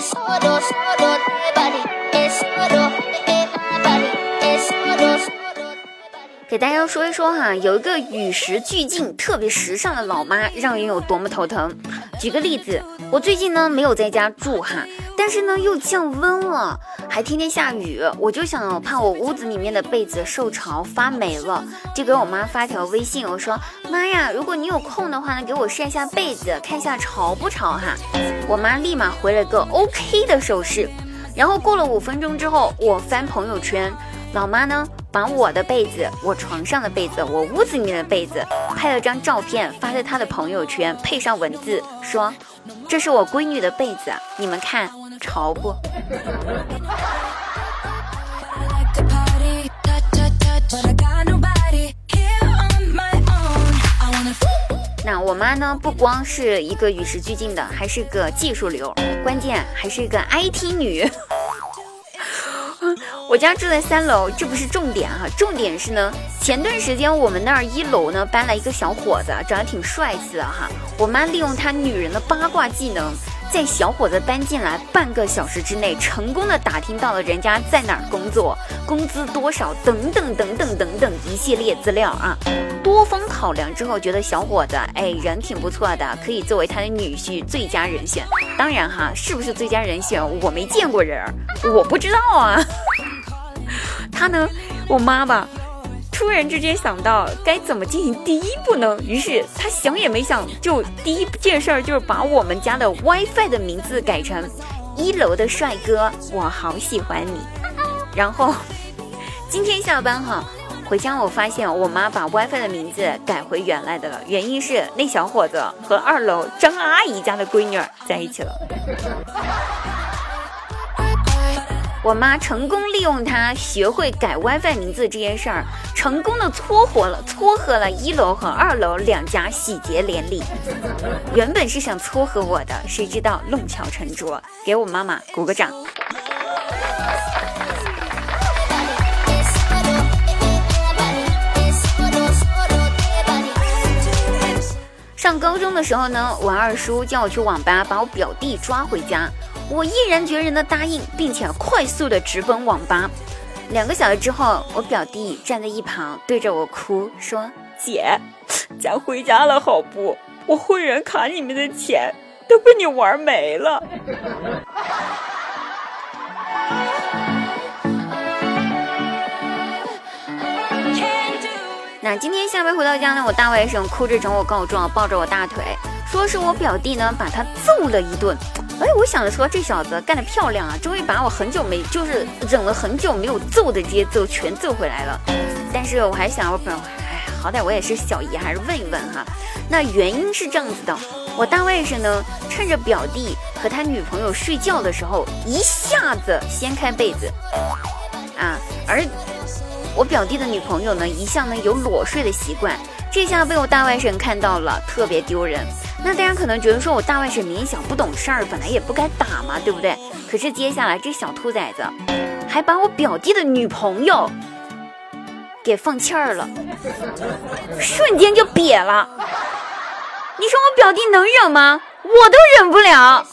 solo solo 给大家说一说哈，有一个与时俱进、特别时尚的老妈，让人有多么头疼。举个例子，我最近呢没有在家住哈。但是呢，又降温了，还天天下雨，我就想怕我屋子里面的被子受潮发霉了，就给我妈发条微信，我说妈呀，如果你有空的话呢，给我晒下被子，看下潮不潮哈。我妈立马回了个 OK 的手势。然后过了五分钟之后，我翻朋友圈，老妈呢把我的被子、我床上的被子、我屋子里面的被子拍了张照片发在她的朋友圈，配上文字说：“这是我闺女的被子，你们看。”潮不？那我妈呢？不光是一个与时俱进的，还是个技术流，关键还是一个 IT 女。我家住在三楼，这不是重点哈，重点是呢，前段时间我们那儿一楼呢搬来一个小伙子，长得挺帅气的哈。我妈利用他女人的八卦技能。在小伙子搬进来半个小时之内，成功的打听到了人家在哪儿工作，工资多少，等等等等等等一系列资料啊。多方考量之后，觉得小伙子哎人挺不错的，可以作为他的女婿，最佳人选。当然哈，是不是最佳人选我没见过人，我不知道啊。他呢，我妈吧。突然之间想到该怎么进行第一步呢？于是他想也没想，就第一件事儿就是把我们家的 WiFi 的名字改成“一楼的帅哥，我好喜欢你”。然后今天下班哈，回家我发现我妈把 WiFi 的名字改回原来的了，原因是那小伙子和二楼张阿姨家的闺女在一起了。我妈成功利用他学会改 WiFi 名字这件事儿，成功的撮合了撮合了一楼和二楼两家喜结连理。原本是想撮合我的，谁知道弄巧成拙，给我妈妈鼓个掌。上高中的时候呢，我二叔叫我去网吧把我表弟抓回家。我毅然决然的答应，并且快速的直奔网吧。两个小时之后，我表弟站在一旁对着我哭说：“姐，咱回家了好不？我会员卡里面的钱都被你玩没了。”那今天下班回到家呢，我大外甥哭着找我告状，抱着我大腿，说是我表弟呢把他揍了一顿。哎，我想着说这小子干得漂亮啊，终于把我很久没就是忍了很久没有揍的节奏全揍回来了。但是我还想，我本，哎，好歹我也是小姨，还是问一问哈。那原因是这样子的，我大外甥呢，趁着表弟和他女朋友睡觉的时候，一下子掀开被子，啊，而我表弟的女朋友呢，一向呢有裸睡的习惯，这下被我大外甥看到了，特别丢人。那大家可能觉得说，我大外甥年小不懂事儿，本来也不该打嘛，对不对？可是接下来这小兔崽子还把我表弟的女朋友给放气儿了，瞬间就瘪了。你说我表弟能忍吗？我都忍不了。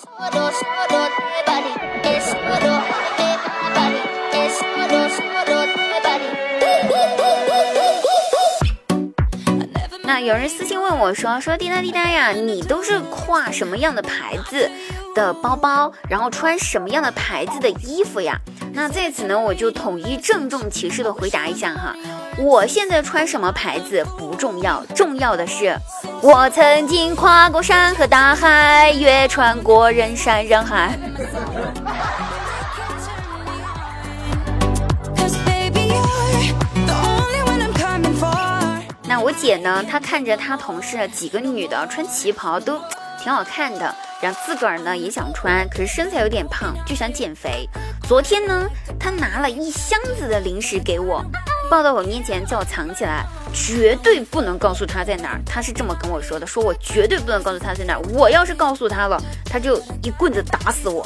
有人私信问我说：“说滴答滴答呀，你都是挎什么样的牌子的包包，然后穿什么样的牌子的衣服呀？”那在此呢，我就统一郑重其事的回答一下哈，我现在穿什么牌子不重要，重要的是我曾经跨过山和大海，越穿过人山人海。我姐呢？她看着她同事几个女的穿旗袍都挺好看的，然后自个儿呢也想穿，可是身材有点胖，就想减肥。昨天呢，她拿了一箱子的零食给我，抱到我面前叫我藏起来，绝对不能告诉她在哪儿。她是这么跟我说的，说我绝对不能告诉她在哪儿。我要是告诉她了，她就一棍子打死我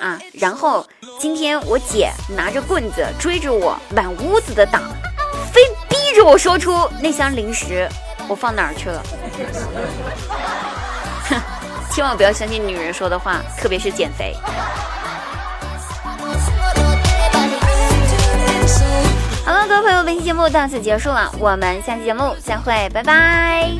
啊！然后今天我姐拿着棍子追着我，满屋子的打。我说出那箱零食我放哪儿去了？哼，千万不要相信女人说的话，特别是减肥。好了，各位朋友，本期节目到此结束了，我们下期节目再会，拜拜。